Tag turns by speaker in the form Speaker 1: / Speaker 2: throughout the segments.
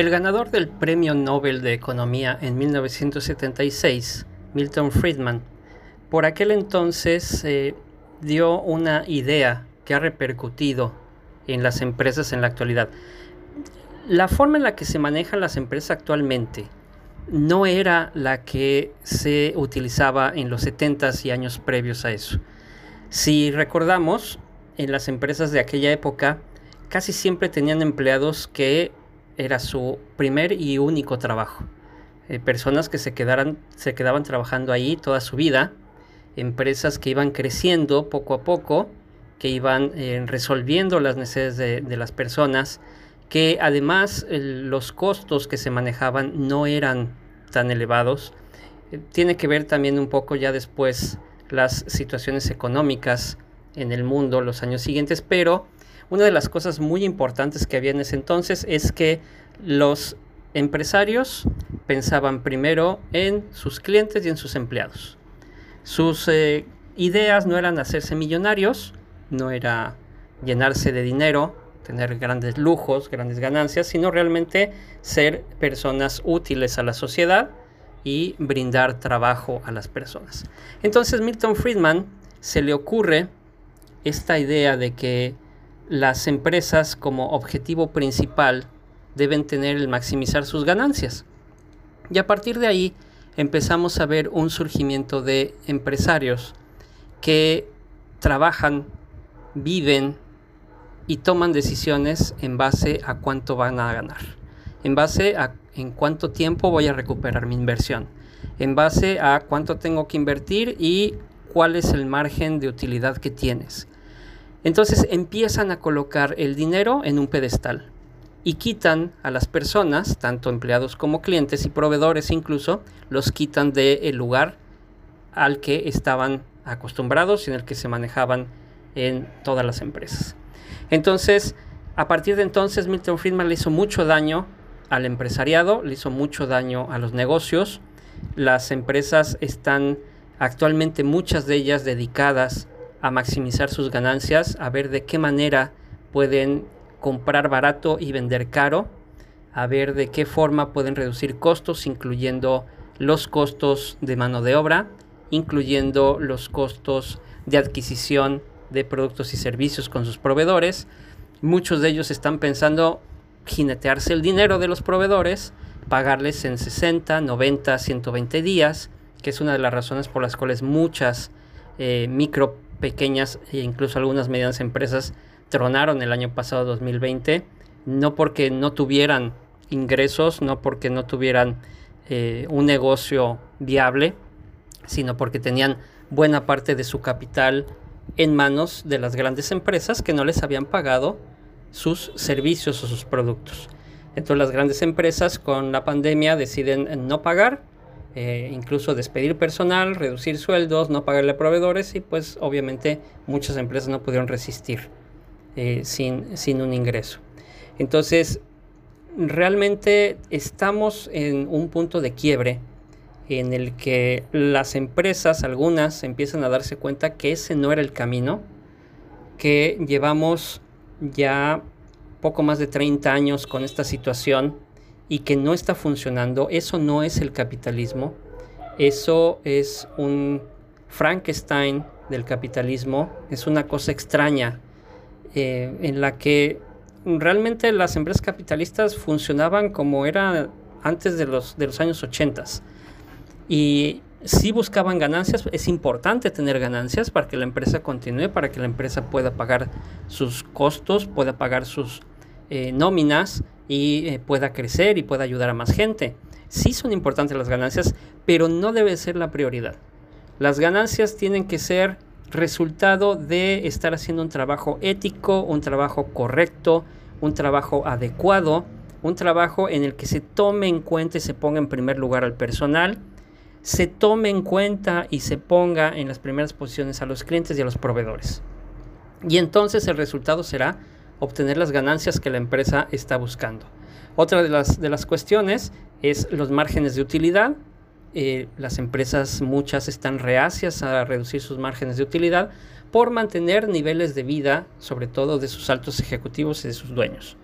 Speaker 1: El ganador del Premio Nobel de Economía en 1976, Milton Friedman, por aquel entonces eh, dio una idea que ha repercutido en las empresas en la actualidad. La forma en la que se manejan las empresas actualmente no era la que se utilizaba en los 70s y años previos a eso. Si recordamos, en las empresas de aquella época casi siempre tenían empleados que era su primer y único trabajo. Eh, personas que se, quedaran, se quedaban trabajando ahí toda su vida, empresas que iban creciendo poco a poco, que iban eh, resolviendo las necesidades de, las personas, que además los costos que se manejaban no eran tan elevados. Eh, tiene que ver también un poco ya después las situaciones económicas en el mundo los años siguientes, pero una de las cosas muy importantes que había en ese entonces es que los empresarios pensaban primero en sus clientes y en sus empleados. Sus eh, ideas no eran hacerse millonarios, no era llenarse de dinero, tener grandes lujos, grandes ganancias, sino realmente ser personas útiles a la sociedad y brindar trabajo a las personas. Entonces Milton Friedman se le ocurre esta idea de que las empresas como objetivo principal deben tener el maximizar sus ganancias. Y a partir de ahí empezamos a ver un surgimiento de empresarios que trabajan, viven y toman decisiones en base a cuánto van a ganar, en base a en cuánto tiempo voy a recuperar mi inversión, en base a cuánto tengo que invertir y cuál es el margen de utilidad que tienes. Entonces empiezan a colocar el dinero en un pedestal y quitan a las personas, tanto empleados como clientes y proveedores incluso, los quitan del lugar al que estaban acostumbrados y en el que se manejaban en todas las empresas. Entonces, a partir de entonces, Milton Friedman le hizo mucho daño al empresariado, le hizo mucho daño a los negocios. Las empresas están actualmente muchas de ellas dedicadas a maximizar sus ganancias, a ver de qué manera pueden comprar barato y vender caro, a ver de qué forma pueden reducir costos, incluyendo los costos de mano de obra, incluyendo los costos de adquisición de productos y servicios con sus proveedores. Muchos de ellos están pensando jinetearse el dinero de los proveedores, pagarles en 60, 90, 120 días, que es una de las razones por las cuales muchas eh, micro pequeñas e incluso algunas medianas empresas tronaron el año pasado 2020, no porque no tuvieran ingresos, no porque no tuvieran eh, un negocio viable, sino porque tenían buena parte de su capital en manos de las grandes empresas que no les habían pagado sus servicios o sus productos. Entonces las grandes empresas con la pandemia deciden no pagar eh, incluso despedir personal, reducir sueldos, no pagarle a proveedores y pues obviamente muchas empresas no pudieron resistir eh, sin, sin un ingreso. Entonces, realmente estamos en un punto de quiebre en el que las empresas, algunas, empiezan a darse cuenta que ese no era el camino, que llevamos ya poco más de 30 años con esta situación y que no está funcionando, eso no es el capitalismo, eso es un Frankenstein del capitalismo, es una cosa extraña eh, en la que realmente las empresas capitalistas funcionaban como era antes de los, de los años 80 y sí buscaban ganancias, es importante tener ganancias para que la empresa continúe, para que la empresa pueda pagar sus costos, pueda pagar sus eh, nóminas y eh, pueda crecer y pueda ayudar a más gente. Sí son importantes las ganancias, pero no debe ser la prioridad. Las ganancias tienen que ser resultado de estar haciendo un trabajo ético, un trabajo correcto, un trabajo adecuado, un trabajo en el que se tome en cuenta y se ponga en primer lugar al personal, se tome en cuenta y se ponga en las primeras posiciones a los clientes y a los proveedores. Y entonces el resultado será obtener las ganancias que la empresa está buscando. Otra de las, de las cuestiones es los márgenes de utilidad. Eh, las empresas muchas están reacias a reducir sus márgenes de utilidad por mantener niveles de vida, sobre todo de sus altos ejecutivos y de sus dueños.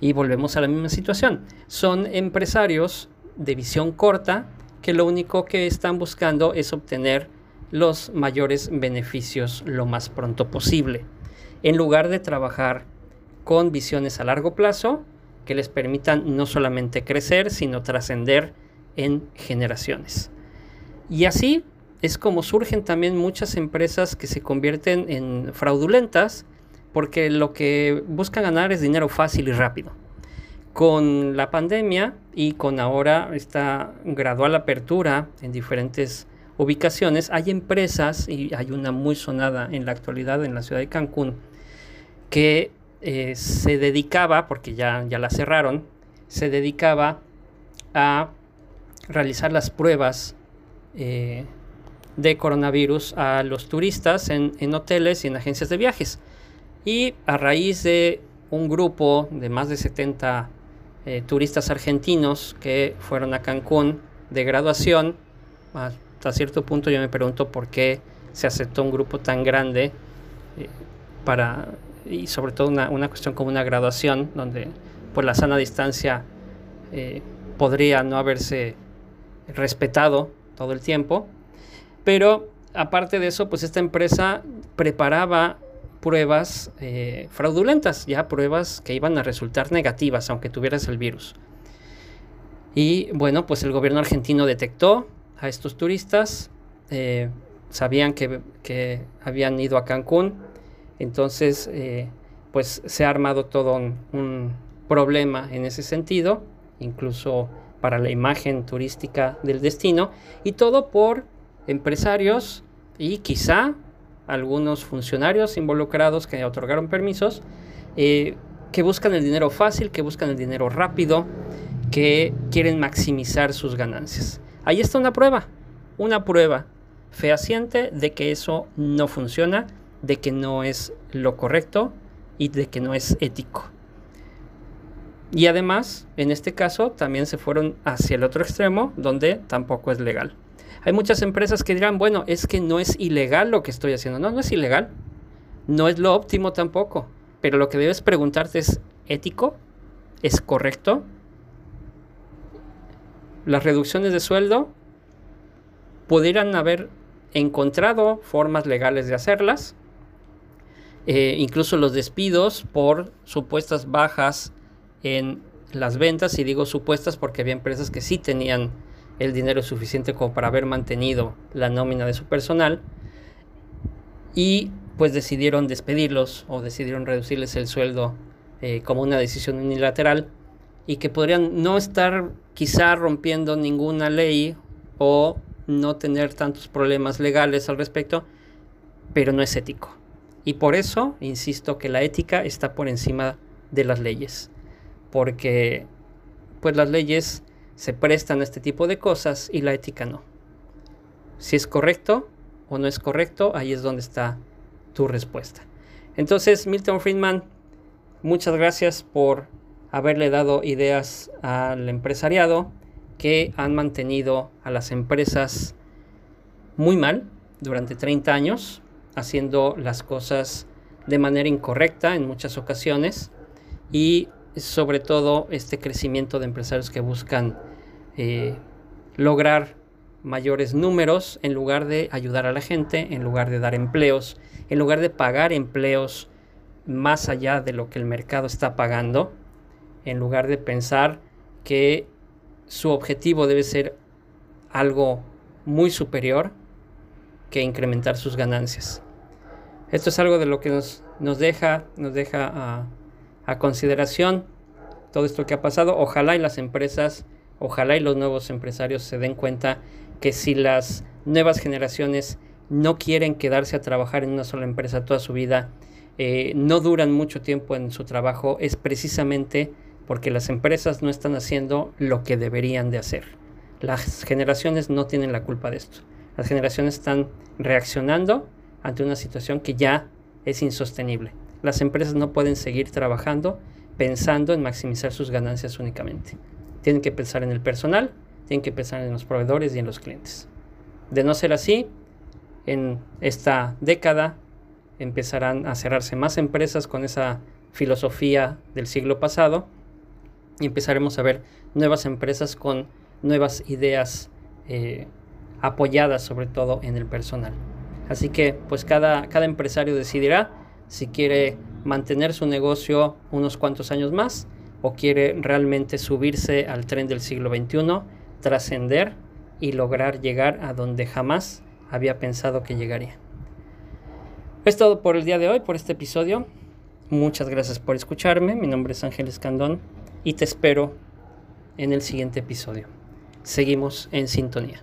Speaker 1: Y volvemos a la misma situación. Son empresarios de visión corta que lo único que están buscando es obtener los mayores beneficios lo más pronto posible, en lugar de trabajar con visiones a largo plazo que les permitan no solamente crecer, sino trascender en generaciones. Y así es como surgen también muchas empresas que se convierten en fraudulentas porque lo que buscan ganar es dinero fácil y rápido con la pandemia y con ahora esta gradual apertura en diferentes ubicaciones, hay empresas, y hay una muy sonada en la actualidad en la ciudad de Cancún, que eh, se dedicaba, porque ya, ya la cerraron, se dedicaba a realizar las pruebas eh, de coronavirus a los turistas en, en hoteles y en agencias de viajes. Y a raíz de un grupo de más de 70 eh, turistas argentinos que fueron a Cancún de graduación. Hasta cierto punto yo me pregunto por qué se aceptó un grupo tan grande para, y sobre todo una, una, cuestión como una graduación, donde pues la sana distancia eh, podría no haberse respetado todo el tiempo. Pero aparte de eso, pues esta empresa preparaba pruebas eh, fraudulentas, ya pruebas que iban a resultar negativas aunque tuvieras el virus. Y bueno, pues el gobierno argentino detectó a estos turistas, eh, sabían que, habían ido a Cancún, entonces eh, pues se ha armado todo un problema en ese sentido, incluso para la imagen turística del destino, y todo por empresarios y quizá algunos funcionarios involucrados que otorgaron permisos, eh, que buscan el dinero fácil, que buscan el dinero rápido, que quieren maximizar sus ganancias. Ahí está una prueba, una prueba fehaciente de que eso no funciona, de que no es lo correcto y de que no es ético. Y además, en este caso, también se fueron hacia el otro extremo, donde tampoco es legal. Hay muchas empresas que dirán, bueno, es que no es ilegal lo que estoy haciendo. No, no es ilegal. No es lo óptimo tampoco. Pero lo que debes preguntarte es, ¿ético? ¿Es correcto? Las reducciones de sueldo pudieran haber encontrado formas legales de hacerlas. Eh, incluso los despidos por supuestas bajas en las ventas, y digo supuestas porque había empresas que sí tenían el dinero suficiente como para haber mantenido la nómina de su personal y pues decidieron despedirlos o decidieron reducirles el sueldo eh, como una decisión unilateral y que podrían no estar quizá rompiendo ninguna ley o no tener tantos problemas legales al respecto, pero no es ético. Y por eso insisto que la ética está por encima de las leyes, porque pues las leyes se prestan a este tipo de cosas y la ética no. Si es correcto o no es correcto, ahí es donde está tu respuesta. Entonces, Milton Friedman, muchas gracias por haberle dado ideas al empresariado que han mantenido a las empresas muy mal durante 30 años, haciendo las cosas de manera incorrecta en muchas ocasiones y sobre todo este crecimiento de empresarios que buscan eh, lograr mayores números en lugar de ayudar a la gente, en lugar de dar empleos, en lugar de pagar empleos más allá de lo que el mercado está pagando, en lugar de pensar que su objetivo debe ser algo muy superior que incrementar sus ganancias. Esto es algo de lo que nos, nos deja, nos deja a, consideración todo esto que ha pasado. Ojalá y las empresas, ojalá y los nuevos empresarios se den cuenta que si las nuevas generaciones no quieren quedarse a trabajar en una sola empresa toda su vida, eh, no duran mucho tiempo en su trabajo, es precisamente porque las empresas no están haciendo lo que deberían de hacer. Las generaciones no tienen la culpa de esto. Las generaciones están reaccionando ante una situación que ya es insostenible. Las empresas no pueden seguir trabajando pensando en maximizar sus ganancias únicamente. Tienen que pensar en el personal, tienen que pensar en los proveedores y en los clientes. De no ser así, en esta década empezarán a cerrarse más empresas con esa filosofía del siglo pasado y empezaremos a ver nuevas empresas con nuevas ideas eh, apoyadas sobre todo en el personal. Así que pues cada, cada empresario decidirá si quiere mantener su negocio unos cuantos años más o quiere realmente subirse al tren del siglo XXI, trascender y lograr llegar a donde jamás había pensado que llegaría. Es todo por el día de hoy, por este episodio. Muchas gracias por escucharme. Mi nombre es Ángel Escandón y te espero en el siguiente episodio. Seguimos en sintonía.